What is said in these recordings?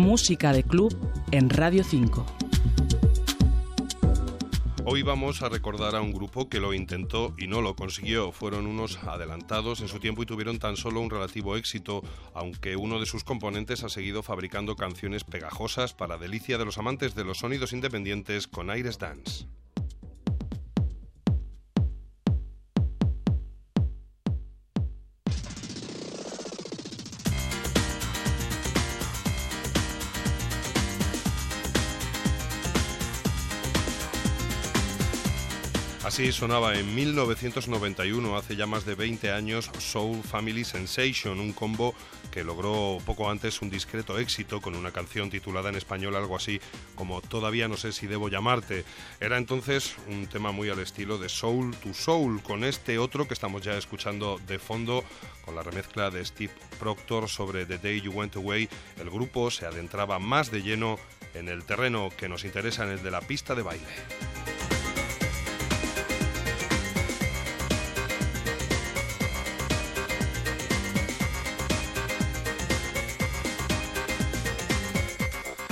Música de club en Radio 5. Hoy vamos a recordar a un grupo que lo intentó y no lo consiguió. Fueron unos adelantados en su tiempo y tuvieron tan solo un relativo éxito, aunque uno de sus componentes ha seguido fabricando canciones pegajosas para delicia de los amantes de los sonidos independientes con Aires Dance. Así sonaba en 1991, hace ya más de 20 años, Soul Family Sensation, un combo que logró poco antes un discreto éxito con una canción titulada en español algo así como Todavía no sé si debo llamarte. Era entonces un tema muy al estilo de Soul to Soul, con este otro que estamos ya escuchando de fondo, con la remezcla de Steve Proctor sobre The Day You Went Away, el grupo se adentraba más de lleno en el terreno que nos interesa, en el de la pista de baile.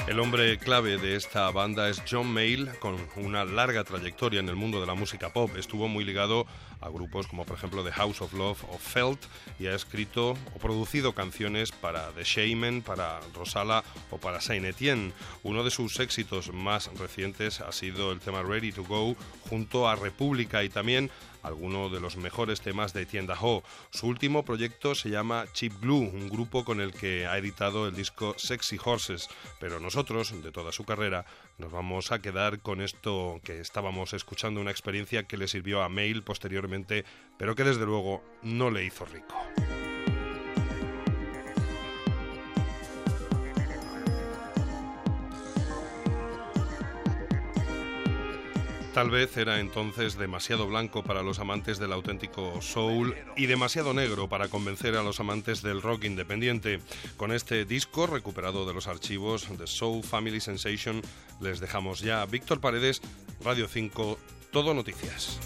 El hombre clave de esta banda es John Mayall, con una larga trayectoria en el mundo de la música pop. Estuvo muy ligado a grupos como por ejemplo The House of Love o Felt y ha escrito o producido canciones para The Shaman, para Rosala o para Saint Etienne. Uno de sus éxitos más recientes ha sido el tema Ready to Go junto a República y también alguno de los mejores temas de Tienda Ho. Su último proyecto se llama Chip Glue, un grupo con el que ha editado el disco Sexy Horses, pero nosotros, de toda su carrera, nos vamos a quedar con esto que estábamos escuchando, una experiencia que le sirvió a Mail posteriormente, pero que desde luego no le hizo rico. Tal vez era entonces demasiado blanco para los amantes del auténtico soul y demasiado negro para convencer a los amantes del rock independiente. Con este disco recuperado de los archivos de Soul Family Sensation les dejamos ya. Víctor Paredes, Radio 5, Todo Noticias.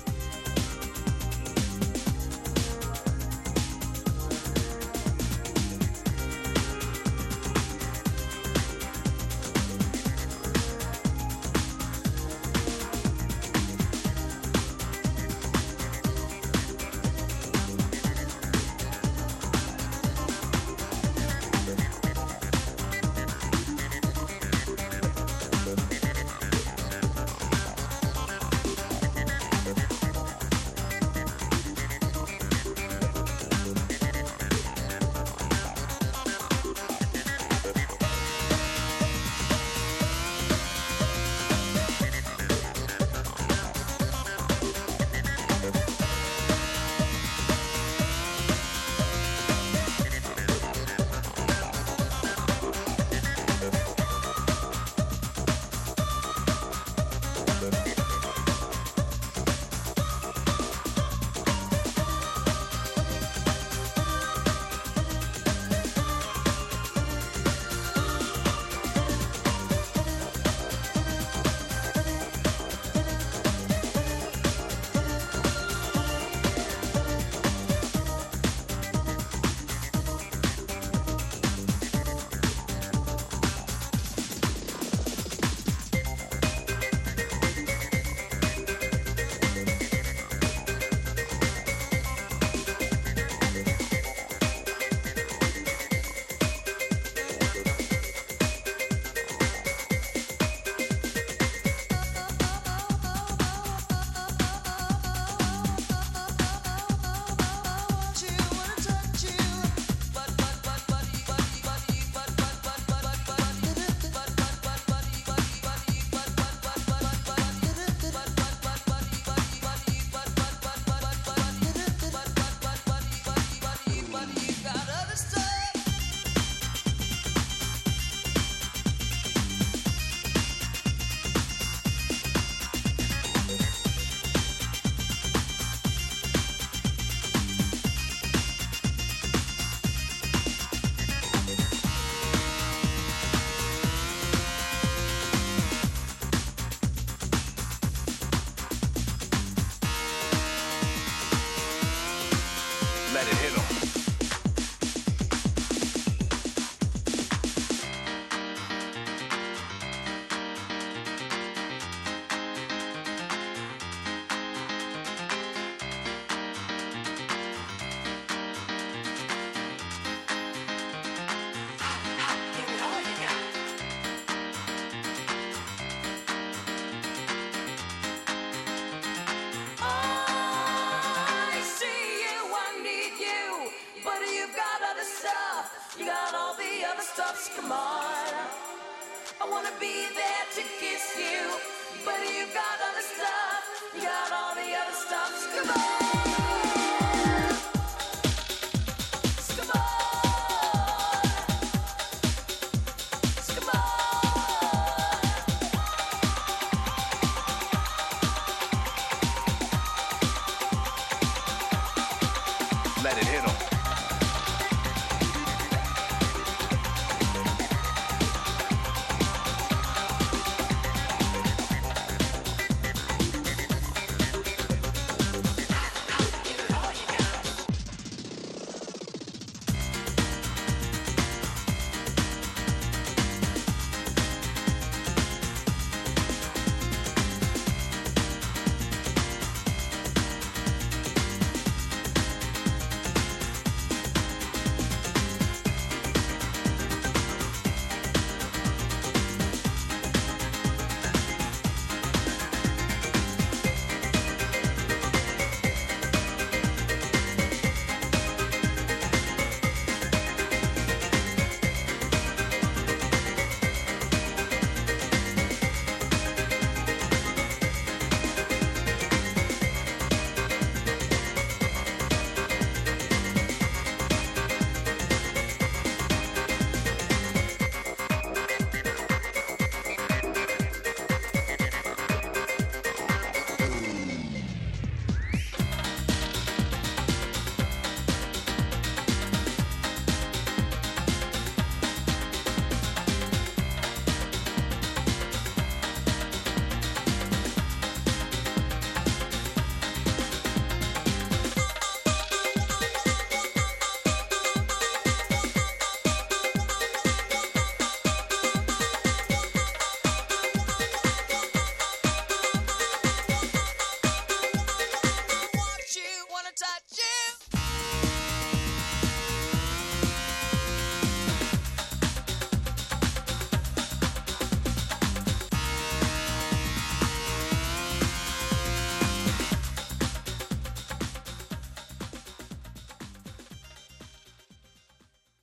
You got all the other stuffs, come on. I wanna be there to kiss you, but you got other stuff. You got all the other stuffs, come on. let it hit them.